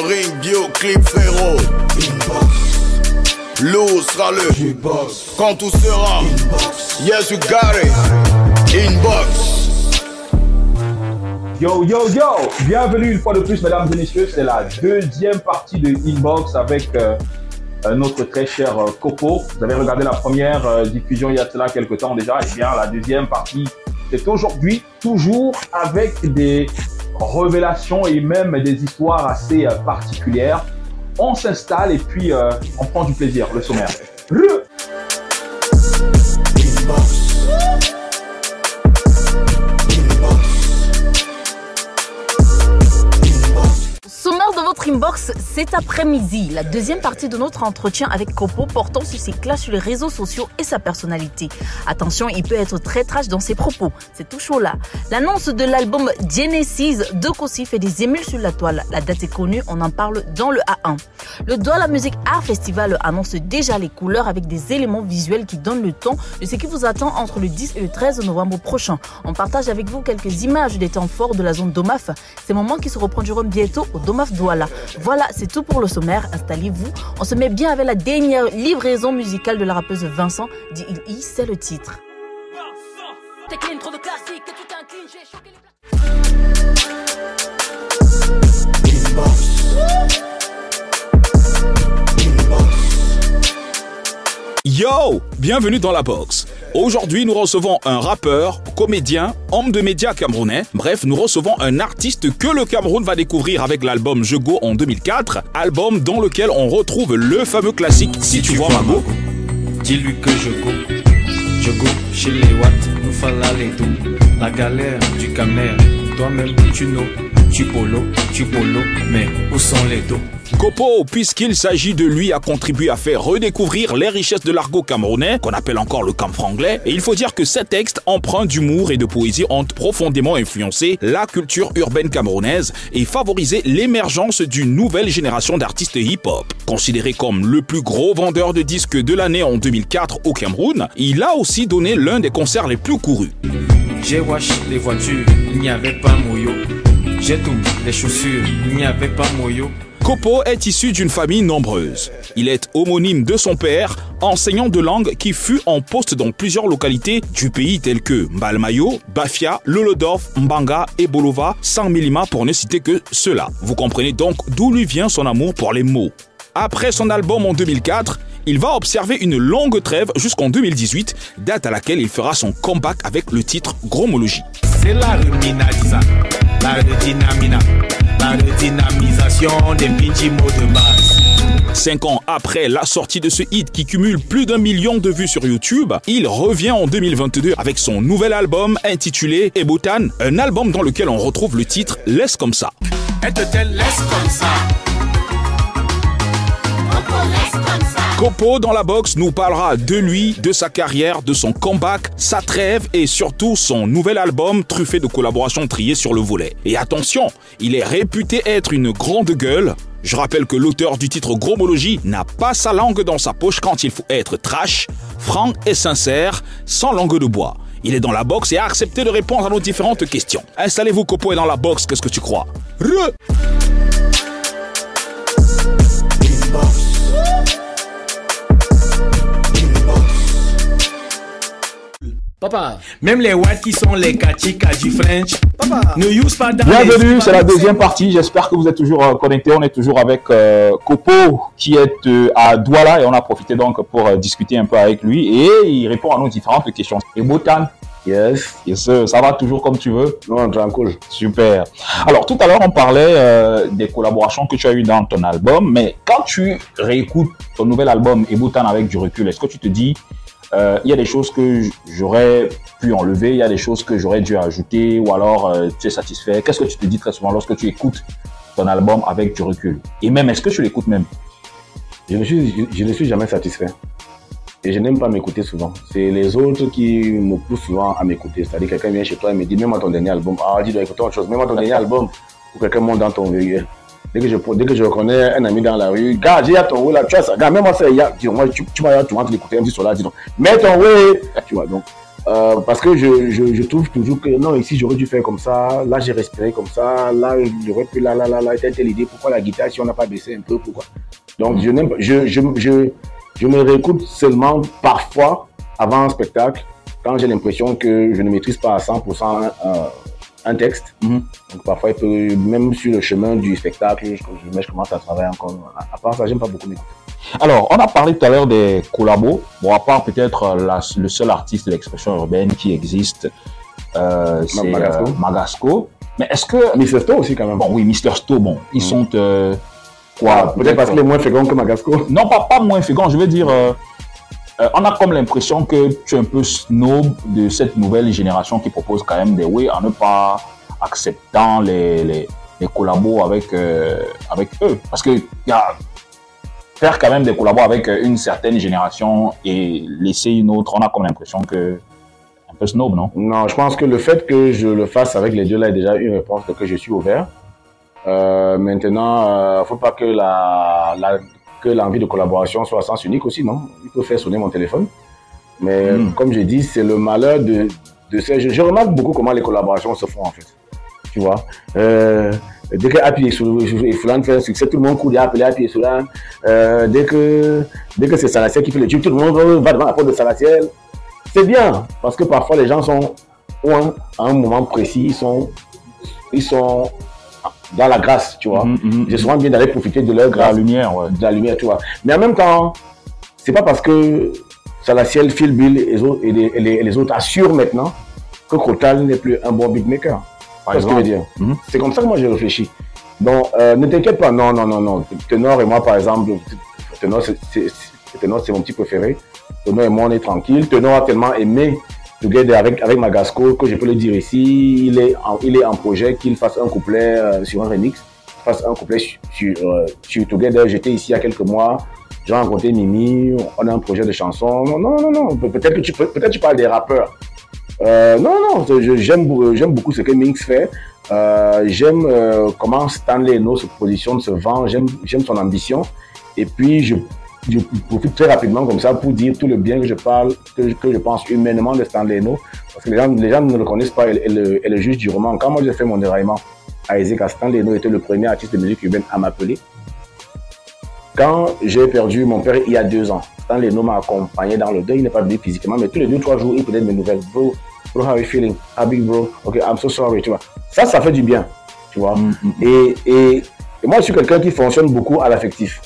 2-3-7 dans le ring, clip frérot. Inbox. Lou sera le Inbox. Quand tout sera Inbox. Yes, you got it. Inbox. Yo, yo, yo! Bienvenue une fois de plus, mesdames et messieurs. C'est la deuxième partie de Inbox avec euh, notre très cher euh, Coco. Vous avez regardé la première euh, diffusion il y a cela quelques temps déjà. Et eh bien, la deuxième partie, c'est aujourd'hui, toujours avec des révélations et même des histoires assez particulières. On s'installe et puis on prend du plaisir, le sommaire. Inbox cet après-midi, la deuxième partie de notre entretien avec Kopo portant sur ses classes sur les réseaux sociaux et sa personnalité. Attention, il peut être très trash dans ses propos. C'est tout chaud là. L'annonce de l'album Genesis de Kossi fait des émules sur la toile. La date est connue, on en parle dans le A1. Le la Music Art Festival annonce déjà les couleurs avec des éléments visuels qui donnent le ton de ce qui vous attend entre le 10 et le 13 novembre prochain. On partage avec vous quelques images des temps forts de la zone Domaf. Ces moments qui se reprendront bientôt au Domaf Douala. Voilà, c'est tout pour le sommaire. Installez-vous. On se met bien avec la dernière livraison musicale de la rappeuse Vincent. Dit il c'est le titre. Yo, bienvenue dans la box. Aujourd'hui, nous recevons un rappeur, comédien, homme de médias camerounais. Bref, nous recevons un artiste que le Cameroun va découvrir avec l'album Je Go en 2004, album dans lequel on retrouve le fameux classique Si, tu, vois ma go. Dis-lui que je go. Je go chez les Watts, nous fallait les. La galère du Camer, toi-même tu know. Tu polo, tu polo, mais où sont les dos? Kopo, puisqu'il s'agit de lui, a contribué à faire redécouvrir les richesses de l'argot camerounais, qu'on appelle encore le camp franglais. Et il faut dire que ces textes, empreints d'humour et de poésie, ont profondément influencé la culture urbaine camerounaise et favorisé l'émergence d'une nouvelle génération d'artistes hip-hop. Considéré comme le plus gros vendeur de disques de l'année en 2004 au Cameroun, il a aussi donné l'un des concerts les plus courus. J'ai les voitures, il n'y avait pas moyo. J'ai tout, les chaussures, il n'y avait pas moyo. Kopo est issu d'une famille nombreuse. Il est homonyme de son père, enseignant de langue qui fut en poste dans plusieurs localités du pays telles que Mbalmayo, Bafia, Lolodorf, Mbanga et Bolova, sans Milima pour ne citer que cela. Vous comprenez donc d'où lui vient son amour pour les mots. Après son album en 2004, il va observer une longue trêve jusqu'en 2018, date à laquelle il fera son comeback avec le titre Gromologie. C'est la la la redynamisation des mots de base. Cinq ans après la sortie de ce hit qui cumule plus d'un million de vues sur YouTube, il revient en 2022 avec son nouvel album intitulé Ebotan, un album dans lequel on retrouve le titre Laisse comme ça. laisse comme ça. Copo dans la boxe nous parlera de lui, de sa carrière, de son comeback, sa trêve et surtout son nouvel album truffé de collaborations triées sur le volet. Et attention, il est réputé être une grande gueule. Je rappelle que l'auteur du titre Gromologie n'a pas sa langue dans sa poche quand il faut être trash, franc et sincère, sans langue de bois. Il est dans la boxe et a accepté de répondre à nos différentes questions. Installez-vous, Copo est dans la boxe, qu'est-ce que tu crois? Re Papa, même les whites qui sont les kachika du French, Papa, ne use pas Bienvenue, c'est la deuxième partie. J'espère que vous êtes toujours euh, connectés. On est toujours avec euh, Kopo qui est euh, à Douala et on a profité donc pour discuter un peu avec lui et il répond à nos différentes questions. Et Botan, Yes. Yes, ça va toujours comme tu veux? Non, tranquille. Super. Alors, tout à l'heure, on parlait des collaborations que tu as eues dans ton album, mais quand tu réécoutes ton nouvel album et Boutan avec du recul, est-ce que tu te dis, euh, il y a des choses que j'aurais pu enlever, il y a des choses que j'aurais dû ajouter, ou alors euh, tu es satisfait. Qu'est-ce que tu te dis très souvent lorsque tu écoutes ton album avec du recul? Et même, est-ce que tu l'écoutes même? Je ne, suis, je, ne suis jamais satisfait. Et je n'aime pas m'écouter souvent. C'est les autres qui me poussent souvent à m'écouter. C'est-à-dire quelqu'un vient chez toi et me dit, même à ton dernier album, ah, dis dois écouter autre chose, même à ton dernier album, ou quelqu'un monte dans ton veilleur. Dès que, je, reconnais un ami dans la rue, gars, j'ai ton way là, tu vois ça, gars, même moi, a, dis, moi, tu, tu vas tu vas l'écouter un petit là, dis donc, mets ton way, tu vois, donc, Euh, parce que je, je, je trouve toujours que non, ici j'aurais dû faire comme ça, là j'ai respiré comme ça, là j'aurais pu là, là, là, là, telle, telle idée, pourquoi la guitare si on n'a pas baissé un peu, pourquoi? Donc je, n'aime je, je, je, je me réécoute seulement parfois avant un spectacle, quand j'ai l'impression que je ne maîtrise pas à 100% un, un- texte. Mhm. Donc parfois, il peut, même sur le chemin du spectacle, je, je, je commence à travailler encore. À, à part ça, j'aime pas beaucoup m'écouter. Alors, on a parlé tout à l'heure des collabos. Bon, à part peut-être euh, le seul artiste de l'expression urbaine qui existe, euh, c'est Magasco. euh, Magasco. Mais est-ce que... Mais c'est aussi quand même. Bon, oui, Mister Sto, bon, ils sont... euh, quoi? Ah, Peut-être parce qu'il est moins fécond que Magasco. Non, pas, pas moins fécond, je veux dire... euh, on a comme l'impression que tu es un peu snob de cette nouvelle génération qui propose quand même des oui en ne pas acceptant les, les, les collabos avec, euh, avec eux. Parce que y a, faire quand même des collabos avec euh, une certaine génération et laisser une autre, on a comme l'impression que un peu snob, non? Non, je pense que le fait que je le fasse avec les deux là est déjà une réponse que je suis ouvert. Euh, maintenant, euh, faut pas que la que l'envie de collaboration soit à sens unique aussi, non? Il peut faire sonner mon téléphone. Mais Mm. comme je dis, c'est le malheur de, de ces... Je, je remarque beaucoup comment les collaborations se font en fait. Tu vois? Euh, Dès que Happy et Fulan fait un succès, tout le monde court appeler Happy et Solan. Euh, dès que, dès que c'est Salatiel qui fait le tube, tout le monde va devant la porte de Salatiel. C'est bien, parce que parfois les gens sont, ou un- à un moment précis, ils sont, ils sont dans la grâce, tu vois. Mhm. C'est souvent bien d'aller profiter de leur La grâce, lumière, ouais. de la lumière, tu vois. Mais en même temps, c'est pas parce que Salatiel, Phil Bill et les autres, et les, et autres assurent maintenant que Crotal n'est plus un bon beatmaker. Par C'est ce que je veux exemple. dire? Mhm. C'est comme ça que moi j'ai réfléchi. Donc, euh, ne t'inquiète pas, non, non, non, non. Tenor et moi, par exemple, Tenor, c'est mon petit préféré. Tenor et moi, on est tranquille. Tenor a tellement aimé Together avec, avec Magasco que je peux le dire ici. Il est en, il est en projet qu'il fasse un couplet euh, sur un remix, fasse un couplet sur, sur, euh, sur Together. J'étais ici il y a quelques mois. J'ai rencontré Mimi. On a un projet de chanson. Non, non, non, non. Pe- Peut-être que tu, peut-être tu parles des rappeurs. Euh, non, non, j'aime beau- j'aime beaucoup ce que Minx fait. Euh, j'aime euh, comment Stanley Eno se positionne, se vend. J'aime j'aime son ambition. Et puis, je, je profite très rapidement comme ça pour dire tout le bien que je parle, que, je- que je pense humainement de Stanley Eno. Parce que les gens, les gens ne le connaissent pas et, le, et le juge du roman. Quand moi j'ai fait mon déraillement à Isaac, Stanley Eno était le premier artiste de musique urbaine à m'appeler. Quand j'ai perdu mon père il y a deux ans, Stanley Eno m'a accompagné dans le deuil. Il n'est pas venu physiquement, mais tous les deux, trois jours, il prenait mes nouvelles. Bro, bro, how are you feeling? How big, bro? Ok, I'm so sorry, tu vois. Ça, ça fait du bien, tu vois. Mhm, mhm. Et, et, et moi, je suis quelqu'un qui fonctionne beaucoup à l'affectif.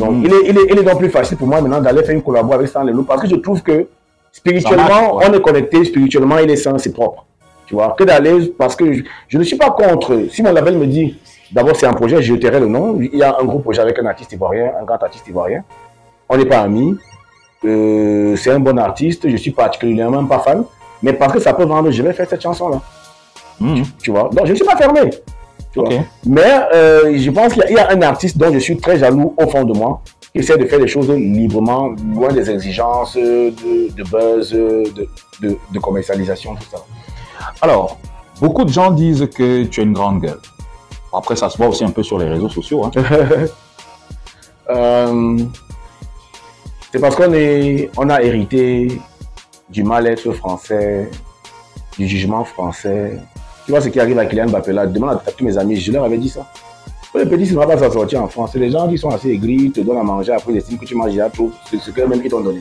Donc, Mm. il, est, il, est, il est donc plus facile pour moi maintenant d'aller faire une collaboration avec Stanley Lou parce que je trouve que spirituellement, on est connecté, spirituellement, il est sain, c'est propre. Tu vois, que d'aller, parce que je, je ne suis pas contre. Si mon label me dit, d'abord c'est un projet, je tairai le nom. Il y a un gros projet avec un artiste ivoirien, un grand artiste ivoirien. On n'est pas amis. Euh, c'est un bon artiste, je suis particulièrement pas fan. Mais parce que ça peut vendre, je vais faire cette chanson-là. Mhm. Tu vois, donc je ne suis pas fermé. Tu vois. Ok. Mais euh, je pense qu'il y, a- un artiste dont je suis très jaloux au fond de moi, qui essaie de faire les choses librement, loin des exigences de, de buzz, de, de, de commercialisation, tout ça. Alors, beaucoup de gens disent que tu es une grande gueule. Après, ça se voit aussi un peu sur les réseaux sociaux. hein. Euh, c'est parce qu'on est, on a hérité du mal-être français, du jugement français. Tu vois ce qui arrive à Kylian Mbappé demande à, tous mes amis, je leur avais dit ça. Le petit, ça ne va pas s'en sortir en France. Les gens qui sont assez aigris, te donnent à manger, après ils estiment que tu manges déjà trop, c'est ce que même ils t'ont donné.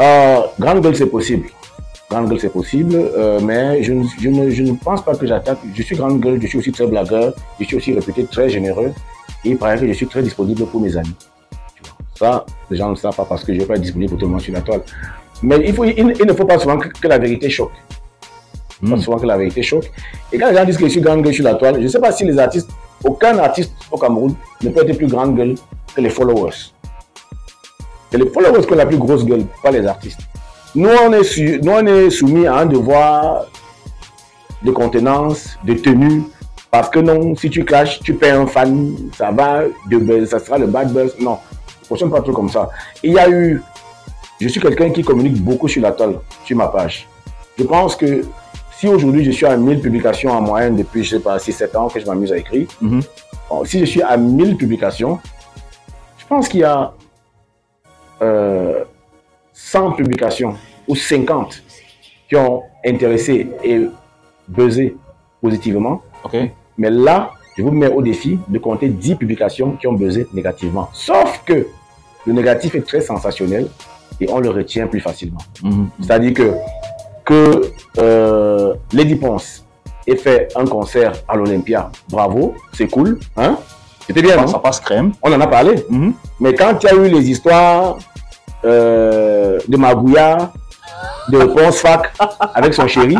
Euh, grande gueule, c'est possible. Grande gueule, c'est possible, euh, mais je, ne- je, ne, je ne pense pas que j'attaque. Je suis grande gueule, je suis aussi très blagueur, je suis aussi réputé très généreux, et il paraît que je suis très disponible pour mes amis. Ça, les gens ne le savent pas parce que je ne vais pas être disponible pour tout le monde sur la toile. Mais il, faut, il, ne faut pas souvent que la vérité choque. Mm. pas souvent que la vérité choque. Et quand les gens disent que je suis grande gueule sur la toile, je ne sais pas si les artistes, aucun artiste au Cameroun ne peut être plus grande gueule que les followers. C'est les followers qui ont la plus grosse gueule, pas les artistes. Nous, on est, nous, on est soumis à un devoir de contenance, de tenue, parce que non, si tu clashes, tu perds un fan, ça va, de ça sera le bad buzz. Non, ne fonctionne pas trop comme ça. Il y a eu, je suis quelqu'un qui communique beaucoup sur la toile, sur ma page. Je pense que si aujourd'hui je suis à 1000 publications en moyenne depuis, je sais pas, 6-7 ans que je m'amuse à écrire, Mhm. Bon, si je suis à 1000 publications, je pense qu'il y a euh, 100 publications ou 50 qui ont intéressé et buzzé positivement. Ok. Mais là, je vous mets au défi de compter 10 publications qui ont buzzé négativement. Sauf que le négatif est très sensationnel et on le retient plus facilement. Mhm. C'est-à-dire que, que euh, Lady Ponce ait fait un concert à l'Olympia, bravo, c'est cool. Hein? C'était bien, non? Ça passe crème. On en a parlé. Mhm. Mais quand il y a eu les histoires euh, de Magouya, de Ponce Fac avec son chéri,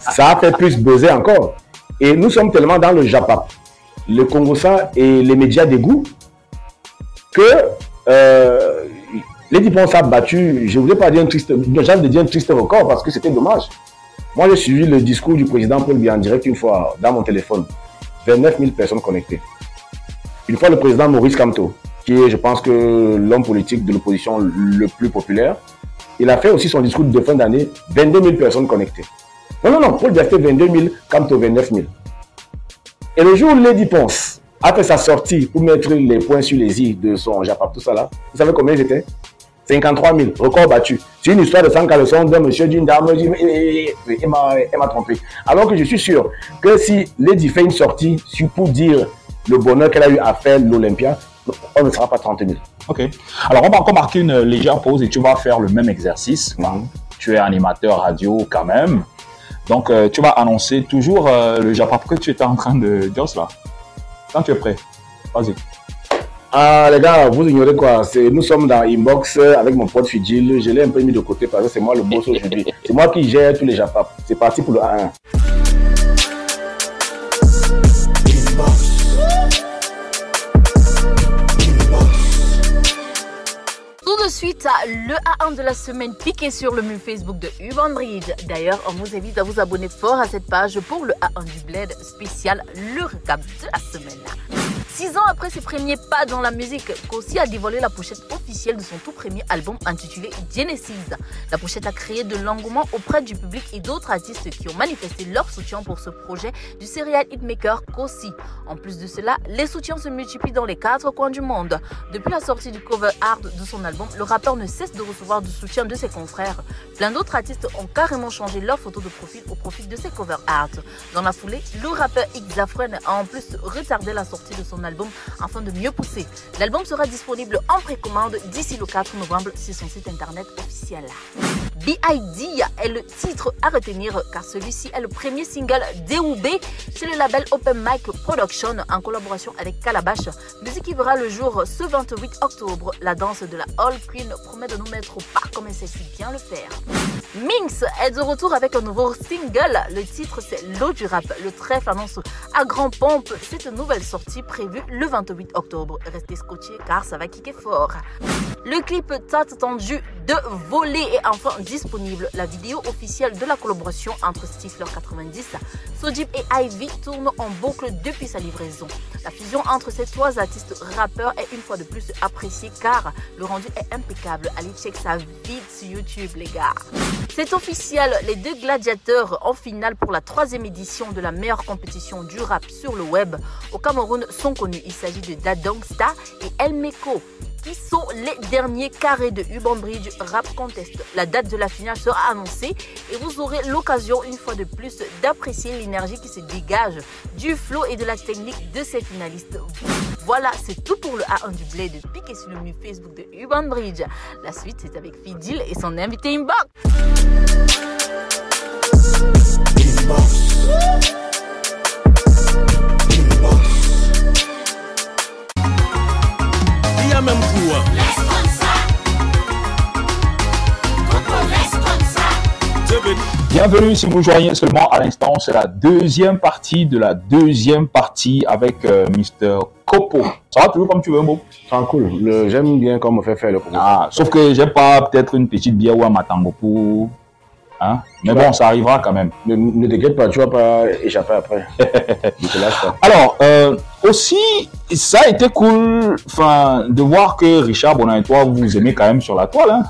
ça a fait plus buzzer encore. Et nous sommes tellement dans le Japap, le Congosa et les médias d'égout que euh, Lady Ponce a battu, je ne voulais pas dire un triste, de dire un triste record parce que c'était dommage. Moi, j'ai suivi le discours du président Paul Biya en direct une fois dans mon téléphone. 29 000 personnes connectées. Une fois, le président Maurice Kamto, qui est, je pense que l'homme politique de l'opposition le plus populaire, il a fait aussi son discours de fin d'année, 22 000 personnes connectées. Non, non, non, Paul Biya fait 22 000, Kamto 29 000. Et le jour où Lady Ponce a fait sa sortie pour mettre les points sur les i de son Japap, tout ça là, vous savez combien j'étais? 53 000, record battu. C'est une histoire de 100 caleçons d'un monsieur, d'une dame, il, m'a trompé. Alors que je suis sûr que si Lady fait une sortie pour dire le bonheur qu'elle a eu à faire l'Olympia, on ne sera pas 30 000. Ok. Alors, on va encore marquer une légère pause et tu vas faire le même exercice. Mhm. Tu es animateur radio quand même. Donc, euh, tu vas annoncer toujours euh, le Japap que tu étais en train de dire là. Quand tu es prêt. Vas-y. Ah les gars, vous ignorez quoi? Nous sommes dans Inbox euh, avec mon pote Fidjil. Je l'ai un peu mis de côté parce que c'est moi le boss aujourd'hui. C'est moi qui gère tous les Japap. C'est parti pour le 1-1. Tout de suite, le A1 de la semaine piqué sur le mur Facebook de Urban Bridge. D'ailleurs, on vous invite à vous abonner fort à cette page pour le A1 du Bled spécial, le recap de la semaine. Six ans après ses premiers pas dans la musique, Kossi a dévoilé la pochette officielle de son tout premier album intitulé Genesis. La pochette a créé de l'engouement auprès du public et d'autres artistes qui ont manifesté leur soutien pour ce projet du serial hitmaker Kossi. En plus de cela, les soutiens se multiplient dans les quatre coins du monde. Depuis la sortie du cover art de son album, le rappeur ne cesse de recevoir du soutien de ses confrères. Plein d'autres artistes ont carrément changé leur photo de profil au profit de ses cover art. Dans la foulée, le rappeur Xafren a en plus retardé la sortie de son album afin de mieux pousser. L'album sera disponible en précommande d'ici le 4 novembre sur son site internet officiel. B.I.D. est le titre à retenir car celui-ci est le premier single DOB chez le label Open Mic Production en collaboration avec Calabash. Musique qui verra le jour ce 28 octobre. La danse de la All Queen promet de nous mettre au pas comme elle sait si bien le faire. Minx est de retour avec un nouveau single. Le titre c'est L'eau du rap. Le trèfle annonce à grand pompe cette nouvelle sortie prévue le 28 octobre. Restez scotchés car ça va kicker fort. Le clip tant attendu de voler est enfin disponible. La vidéo officielle de la collaboration entre Stifler 90, Sojib et Ivy tourne en boucle depuis sa livraison. La fusion entre ces trois artistes rappeurs est une fois de plus appréciée car le rendu est impeccable. Allez check sa vite sur YouTube les gars. C'est officiel, les deux gladiateurs en finale pour la troisième édition de la meilleure compétition du rap sur le web au Cameroun sont connus. Il s'agit de Dadongsta et El Meko qui sont les derniers carrés de Urban Bridge Rap Contest. La date de la finale sera annoncée et vous aurez l'occasion une fois de plus d'apprécier l'énergie qui se dégage du flow et de la technique de ces finalistes. Voilà, c'est tout pour le A1 du Blé de piquer sur le mur Facebook de Urban Bridge. La suite, c'est avec Fidil et son invité inbox. Il y a même coup. C'est venu. Bienvenue si vous joignez seulement à l'instant. C'est la deuxième partie de la deuxième partie avec euh, Mr. Kopo. Ça va toujours comme tu veux, Mo? Tranquille. Le- J'aime bien comment on fait faire le programme. Ah, sauf que j'ai pas peut-être une petite bière ou un matango pour. Hein? Mais bon, ça arrivera quand même. Ne, ne t'inquiète pas, tu vas pas échapper après. ne te lâche pas. Alors, euh, aussi, ça a été cool de voir que Richard Bonin et toi, vous vous aimez quand même sur la toile. Hein?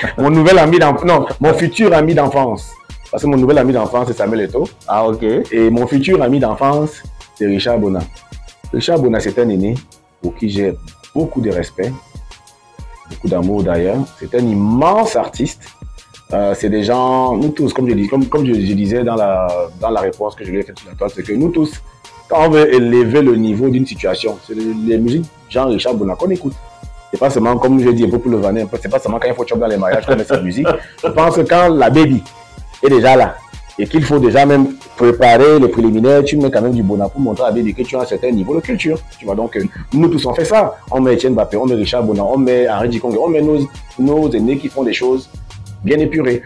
Mon nouvel ami d'enfance, non, mon futur ami d'enfance. Parce que mon nouvel ami d'enfance, c'est Samuel Eto'o. Ah, ok. Et mon futur ami d'enfance, c'est Richard Bona. Richard Bona, c'est un aîné pour qui j'ai beaucoup de respect, beaucoup d'amour d'ailleurs. C'est un immense artiste. Euh, c'est des gens, nous tous, comme je, comme, je, disais dans la, réponse que je lui ai faite sur la toile, c'est que nous tous, quand on veut élever le niveau d'une situation, c'est les, musiques Jean-Richard Bouna qu'on écoute. C'est pas seulement, comme je dis un peu pour le vanner, c'est pas seulement quand il faut chop dans les mariages qu'on met cette musique. Je pense que quand la baby est déjà là, et qu'il faut déjà même préparer les préliminaires, tu mets quand même du bonheur pour montrer à la baby que tu as un certain niveau de culture. Tu vois, donc, euh, nous tous on fait ça. On met Etienne Bappé, on met Richard Bonan, on met Henri on met nos, nos aînés qui font des choses bien épurées.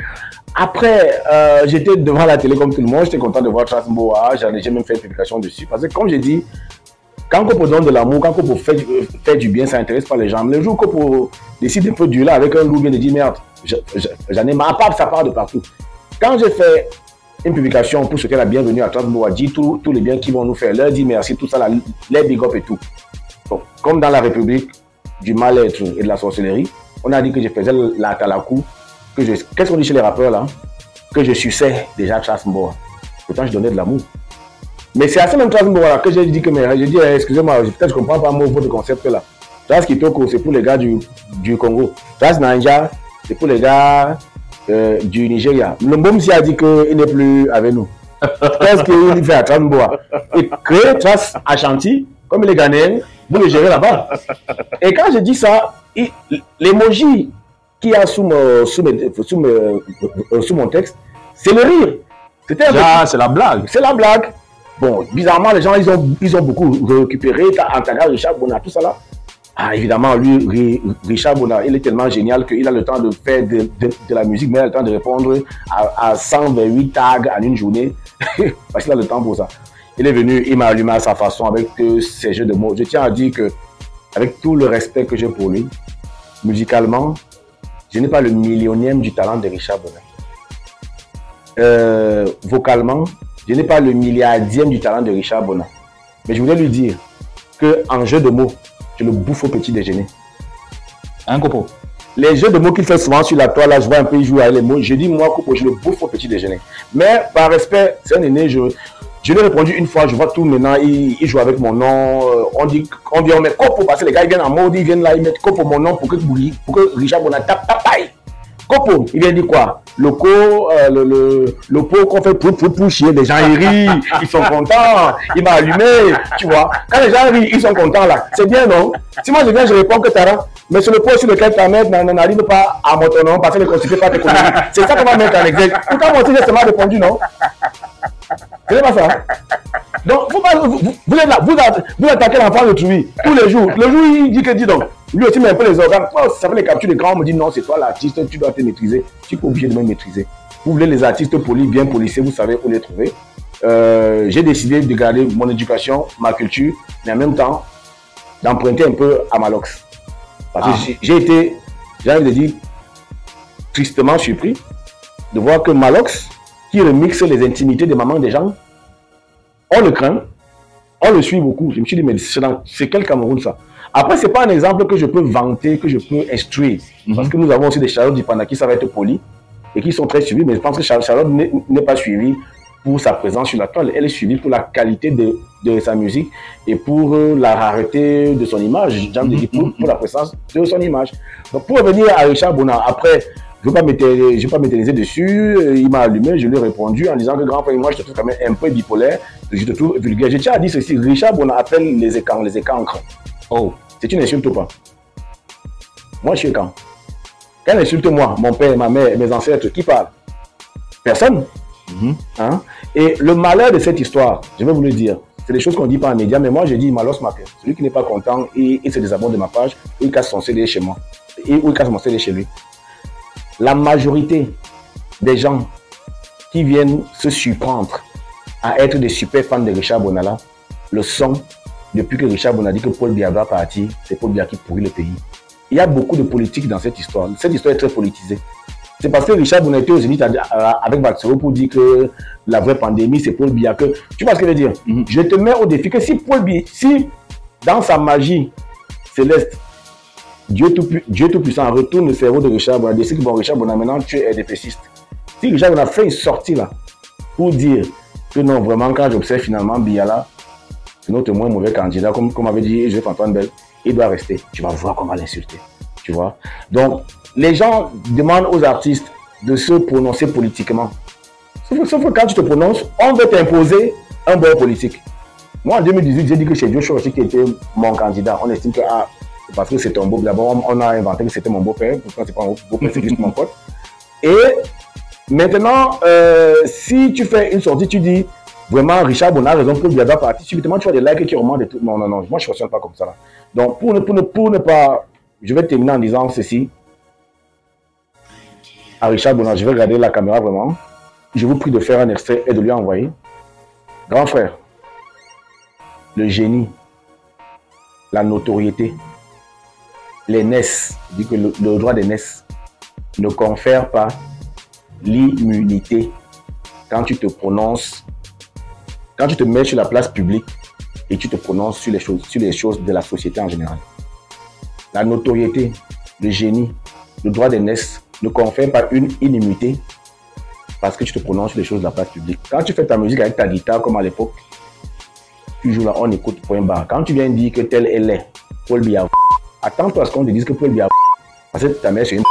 Après, euh, j'étais devant la télé comme tout le monde, j'étais content de voir j'en ai j'ai même fait une publication dessus. Parce que comme j'ai dit, quand Kopo donne de l'amour, quand Kopo fait, fait du bien, ça intéresse pas les gens. Mais le jour Kopo décide un peu du là avec un loup, bien de dire merde, je- je- j'en ai marre, ça part de partout. Quand j'ai fait une publication pour souhaiter la bienvenue à Trasboa, dit tous les biens qu'ils vont nous faire, leur dire merci, tout ça, les big up et tout. Comme dans la République du mal-être et de la sorcellerie, on a dit que je faisais la talakou, que je, qu'est-ce qu'on dit chez les rappeurs là? Que je suçais déjà Charles Mboa. Pourtant, je donnais de l'amour. Mais c'est à ce même Charles Mboa là que j'ai dit que, mais, j'ai dit, eh, excusez-moi, peut-être je comprends pas mot votre concept là. Charles Kitoko, c'est pour les gars du, du Congo. Charles Nanja, c'est pour les gars euh, du Nigeria. Le Mbomsi a dit qu'il n'est plus avec nous. Qu'est-ce qu'il fait à Charles Mboa Et Charles Ashanti, comme il est ghanéen, vous le gérez là-bas. Et quand je dis ça, l'emoji qu'il y a sous mon, sous mes- sous mes- euh, sous mon texte, c'est le rire. C'était Ah, c'est la blague. c'est la blague. Bon, bizarrement, les gens, ils ont, ils ont beaucoup récupéré Antaga, Richard Bonnat, tout ça là. Ah, évidemment, lui, Ri- Richard Bonnat, il est tellement génial qu'il a le temps de faire de, de- de la musique, mais il a le temps de répondre à, à 128 tags en une journée. Parce qu'il a le temps pour ça. Il est venu, il m'a allumé à sa façon avec euh, ses jeux de mots. Je tiens à dire que, avec tout le respect que j'ai pour lui, musicalement, je n'ai pas le millionième du talent de Richard Bonnat. Euh, vocalement, je n'ai pas le milliardième du talent de Richard Bonnat. Mais je voulais lui dire que en jeu de mots, je le bouffe au petit déjeuner. Un copo. Les jeux de mots qu'il fait souvent sur la toile, là, je vois un peu, il joue avec les mots. Je dis, moi, Coupo, je le bouffe au petit déjeuner. Mais par respect, c'est un aîné, je, je lui ai répondu une fois, je vois tout maintenant, il, il joue avec mon nom. euh, on dit, on dit, on met Copo, parce que les gars, ils viennent en mode, ils viennent là, ils mettent Copo mon nom pour que, pour que Richard Bonnat tape, tape. Copo, il vient dire quoi? Le co, euh, le, le, le pot qu'on fait pour, pour, pour chier, les gens ils rient, ils sont contents, il m'a allumé, tu vois. Quand les gens rient, ils sont contents là. C'est bien, non? Si moi je viens, je réponds que t'as mais sur le pot sur lequel ta mère n'arrive pas à mon nom parce qu'elle ne constitue pas tes. C'est ça qu'on va mettre en exergue. Pourtant, moi aussi, j'ai seulement répondu, non? C'est pas ça. Donc, vous, vous- vous êtes là, vous, vous attaquez l'enfant de Trouy tous les jours. Le jour, il dit que, dis donc, lui aussi met un peu les organes. Oh, ça fait les captures d'écran, on me dit non, c'est toi l'artiste, tu dois te maîtriser. Tu pas obligé de me maîtriser. Vous voulez les artistes polis, bien polissés, vous savez où les trouver. Euh, j'ai décidé de garder mon éducation, ma culture, mais en même temps, d'emprunter un peu à Malox. Parce Ah. que j'ai- j'ai été, j'ai envie de dire, tristement surpris de voir que Malox, qui remixe les intimités des mamans des gens, on le craint, on le suit beaucoup. Je me suis dit, mais c'est quel Cameroun ça? Après, c'est pas un exemple que je peux vanter, que je peux instruire. Parce que nous avons aussi des Charlotte Dipana qui savent être polis et qui sont très suivis, mais je pense que Char- Charlotte n'est n'est pas suivie pour sa présence sur la toile. Elle est suivie pour la qualité de, de sa musique et pour euh, la rareté de son image. Dire pour, pour la présence de son image. Donc, pour revenir à Richard Bonan, après, je ne vais pas m'éterniser- dessus. Euh, Il m'a allumé, je lui ai répondu en disant que grand frère, moi, je te trouve quand même un peu bipolaire, je te trouve vulgaire. Je tiens à dire ceci Richard Bonan appelle les écancres, les écancres. Oh. C'est une insulte ou pas? Moi, je suis quand Quand insulte moi, mon père, ma mère, mes ancêtres, qui parle Personne. Hein? Et le malheur de cette histoire, je vais vous le dire, c'est des choses qu'on ne dit pas en médias, mais moi je dis Malos Mappé. Celui qui n'est pas content, il, il se désabonne de ma page, ou il casse son CD chez moi, et, ou il casse mon CD chez lui. La majorité des gens qui viennent se surprendre à être des super fans de Richard Bonala le sont depuis que Richard Bonala dit que Paul Biya va partir, c'est Paul Biya qui pourrit le pays. Il y a beaucoup de politique dans cette histoire. Cette histoire est très politisée. C'est parce que Richard Bonnet était aux à- à- avec Baxero pour dire que la vraie pandémie, c'est Paul Biya. Que, tu vois ce que je veux dire? Je te mets au défi que si Paul Biya, si dans sa magie céleste, Dieu tout, pu- Dieu tout puissant retourne le cerveau de Richard Bonnet, décide que bon, Richard Bonnet, maintenant tu es RDPCiste. Si Richard Bonnet a fait une sortie là pour dire que non, vraiment, quand j'observe finalement Biya là, c'est notre moins mauvais candidat, comme, comme avait dit Joseph Antoine Bell, il doit rester. Tu vas voir comment l'insulter. Tu vois? Donc, les gens demandent aux artistes de se prononcer politiquement. Sauf que, quand tu te prononces, on veut t'imposer un bord politique. Moi, en 2018, j'ai dit que c'est Joe Chorchi qui était mon candidat. On estime que, ah, parce que c'est un beau, d'abord, on a inventé que c'était mon beau-père. Pourtant, c'est pas mon beau-père, c'est juste mon pote. Et maintenant, euh, si tu fais une sortie, tu dis, vraiment, Richard Bonnard a raison, Paul Biya doit partir. Subitement, tu vois des likes qui remontent et tout. Non, non, non, moi, je ne fonctionne pas comme ça. Là. Donc, pour ne, pour, ne, pour ne pas, je vais terminer en disant ceci. À Richard Bonnard, je vais regarder la caméra vraiment. Je vous prie de faire un extrait et de lui envoyer. Grand frère, le génie, la notoriété, les NES, dit que le, droit des NES ne confère pas l'immunité quand tu te prononces, quand tu te mets sur la place publique et tu te prononces sur les choses, sur les choses de la société en général. La notoriété, le génie, le droit des NES ne confère pas une immunité parce que tu te prononces sur les choses de la place publique. Quand tu fais ta musique avec ta guitare comme à l'époque, tu joues là, on écoute point barre. Quand tu viens dire que tel est laid, Paul Biya, attends-toi à ce qu'on te dise que Paul Biya, parce que ta mère c'est une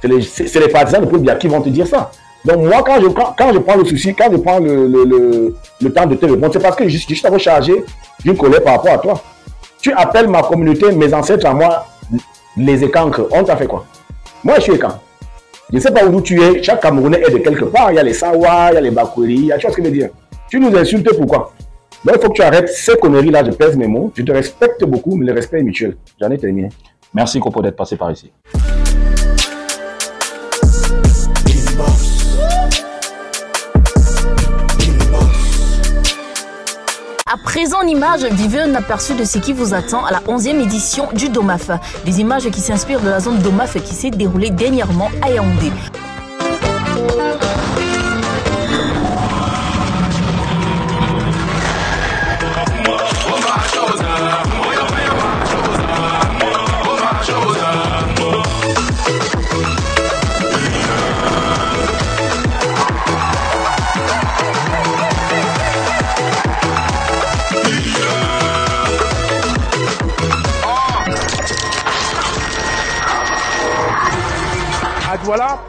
c'est les, les partisans de Paul Biya qui vont te dire ça. Donc moi, quand je, quand, quand je prends le souci, quand je prends le, le, le, le temps de te répondre, c'est parce que je, je suis rechargé d'une colère par rapport à toi. Tu appelles ma communauté, mes ancêtres à moi, les écancres. On t'a fait quoi? Moi, je suis écan. Je ne sais pas où tu es. Chaque Camerounais est de quelque part. Il y a les Sawa, il y a les Bakouri, il y a tu vois ce que je veux dire? Tu nous insultes pourquoi? Donc, il faut que tu arrêtes ces conneries-là. Je pèse mes mots. Je te respecte beaucoup, mais le respect est mutuel. J'en ai terminé. Merci, Copo, d'être passé par ici. À présent, en image, vivez un aperçu de ce qui vous attend à la 11e édition du DOMAF. Des images qui s'inspirent de la zone DOMAF qui s'est déroulée dernièrement à Yaoundé.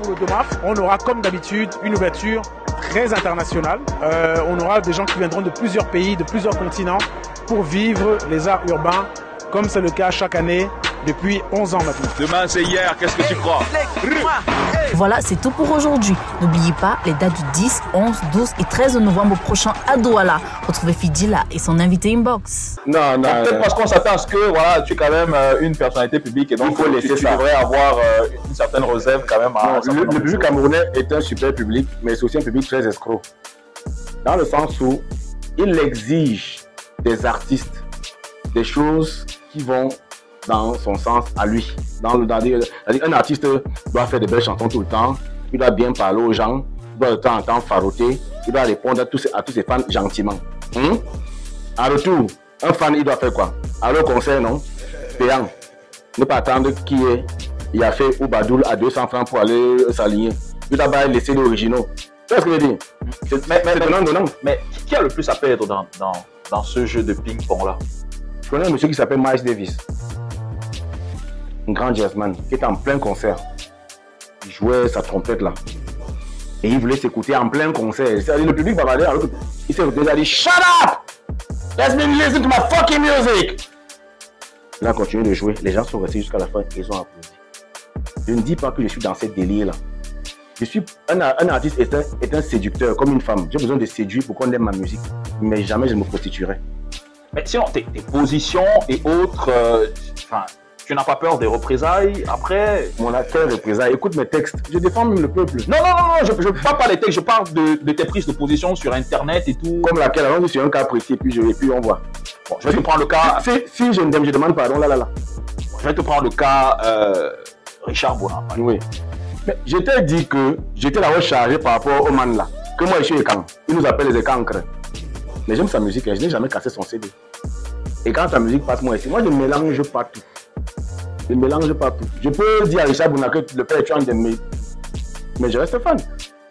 Pour le DOMAF, on aura comme d'habitude une ouverture très internationale. Euh, on aura des gens qui viendront de plusieurs pays, de plusieurs continents pour vivre les arts urbains comme c'est le cas chaque année depuis 11 ans maintenant. Demain c'est hier, qu'est-ce que tu crois? Voilà, c'est tout pour aujourd'hui. N'oubliez pas les dates du 10, 11, 12 et 13 novembre prochain à Douala. Retrouvez Fidjila et son invité inbox. Non, non. Peut-être parce qu'on s'attend à ce que voilà, tu es quand même euh, une personnalité publique et donc Il faut laisser tu, tu ça. devrais avoir euh, une certaine réserve quand même à Non, le, le public camerounais est un super public, mais c'est aussi un public très escroc. Dans le sens où il exige des artistes des choses qui vont dans son sens à lui. Dans le, c'est-à-dire, un artiste doit faire de belles chansons tout le temps, il doit bien parler aux gens, il doit de temps en temps faroter, il doit répondre à tous ses, à tous ses fans gentiment. Hein? En retour, un fan, il doit faire quoi? Aller au concert, non? Payant. Ne pas attendre qui est. Il a fait Oubadoul à 200 francs pour aller euh, s'aligner. Il doit pas laisser les originaux. Tu vois ce que je veux dire? C'est Mais- mais- c'est donnant, donnant. Mais qui- qui a le plus à perdre dans, dans, dans ce jeu de ping-pong là Je connais un monsieur qui s'appelle Miles Davis. Un grand jazzman qui était en plein concert. Il jouait sa trompette là. Et il voulait s'écouter en plein concert. Le public bavardait. alors Il s'est a dit Shut up! Let me listen to my fucking music! Il a continué de jouer. Les gens sont restés jusqu'à la fin et ils ont applaudi. Je ne dis pas que je suis dans cette délire là. Je suis un, un artiste est un, est un séducteur comme une femme. J'ai besoin de séduire pour qu'on aime ma musique. Mais jamais je me prostituerai. Mais sinon, tes, tes positions et autres, euh, enfin, tu n'as pas peur des représailles après? Mon acteur représailles. Écoute mes textes. Je défends même le peuple. Non, non, non, non, je ne parle pas des textes, je parle de, de tes prises de position sur Internet et tout. Comme laquelle, est sur un cas précis, puis, je, et puis on voit. Bon, je vais te prendre le cas, Si, si je, je demande pardon, là, là, là. je vais te prendre le cas euh, Richard Bonin. Oui. Mais je t'ai dit que j'étais là-haut chargé par rapport au man là. Que moi, je suis écan. Il nous appelle les écancres. Mais j'aime sa musique, hein. je n'ai jamais cassé son CD. Et quand ta musique passe, moi ici, moi, je ne mélange pas tout. Je ne mélange pas tout. Je peux dire à Richard Bouna que le père est un de mes. Mais je reste fan.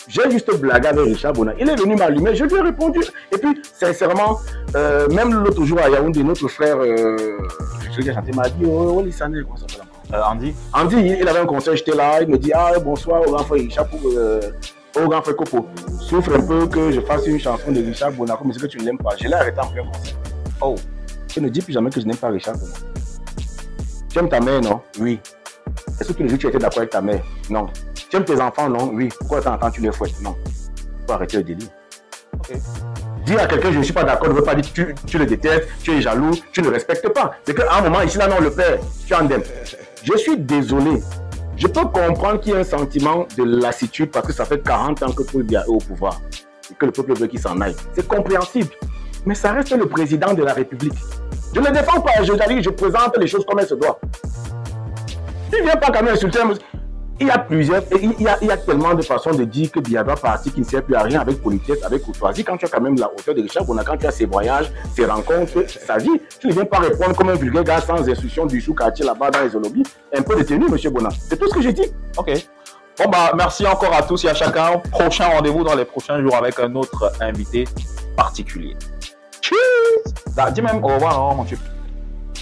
J'ai juste blagué avec Richard Bouna. Il est venu m'allumer, je lui ai répondu. Et puis, sincèrement, euh, même l'autre jour à Yaoundé, notre frère, euh, celui qui a chanté, m'a dit Oh, oh Lissane, comment ça s'appelle encore? Andy Andy, il, avait un concert, j'étais là, il me dit Ah, bonsoir au grand frère Richard pour. euh, au grand frère Copo. Souffre un peu que je fasse une chanson de Richard Bonaco, mais c'est que tu ne l'aimes pas. Je l'ai arrêté en plein concert. Oh. Je ne dis plus jamais que je n'aime pas Richard. Tu aimes ta mère, non? Oui. Est-ce que tous les jours tu étais d'accord avec ta mère? Non. Tu aimes tes enfants, non? Oui. Pourquoi de temps en temps tu les fouettes Non. Il faut arrêter le délire. Ok. Dire à quelqu'un je ne suis pas d'accord ne veut pas dire que tu, tu le détestes, tu es jaloux, tu ne respectes pas. C'est qu'à un moment, ici, là, non, le père, tu en aimes. Je suis désolé. Je peux comprendre qu'il y ait un sentiment de lassitude parce que ça fait 40 ans que Paul est au pouvoir et que le peuple veut qu'il s'en aille. C'est compréhensible. Mais ça reste le président de la République. Je ne défends pas, je, je présente les choses comme elles se doivent. Il ne vient pas quand même insulter. Il y a plusieurs, il y a, tellement de façons de dire que Biaba parti qui ne sert plus à rien avec politesse, avec courtoisie. Quand tu as quand même la hauteur de Richard Bona, quand tu as ses voyages, ses rencontres, sa vie, tu ne viens pas répondre comme un vulgaire gars sans instruction du sous-quartier là-bas dans les Olobis. Un peu de tenue, monsieur Bona. C'est tout ce que j'ai dit. Ok. Bon, bah, merci encore à tous et à chacun. Prochain rendez-vous dans les prochains jours avec un autre invité particulier. Bah, dis même au revoir, hein, mon chef.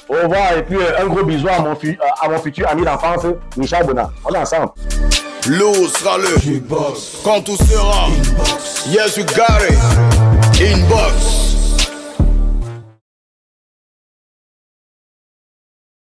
Au revoir et puis euh, un gros bisou à mon, à mon futur ami d'enfance, Richard Bona. On est ensemble. L'eau sera le Quand tout sera Yes, you got it Inbox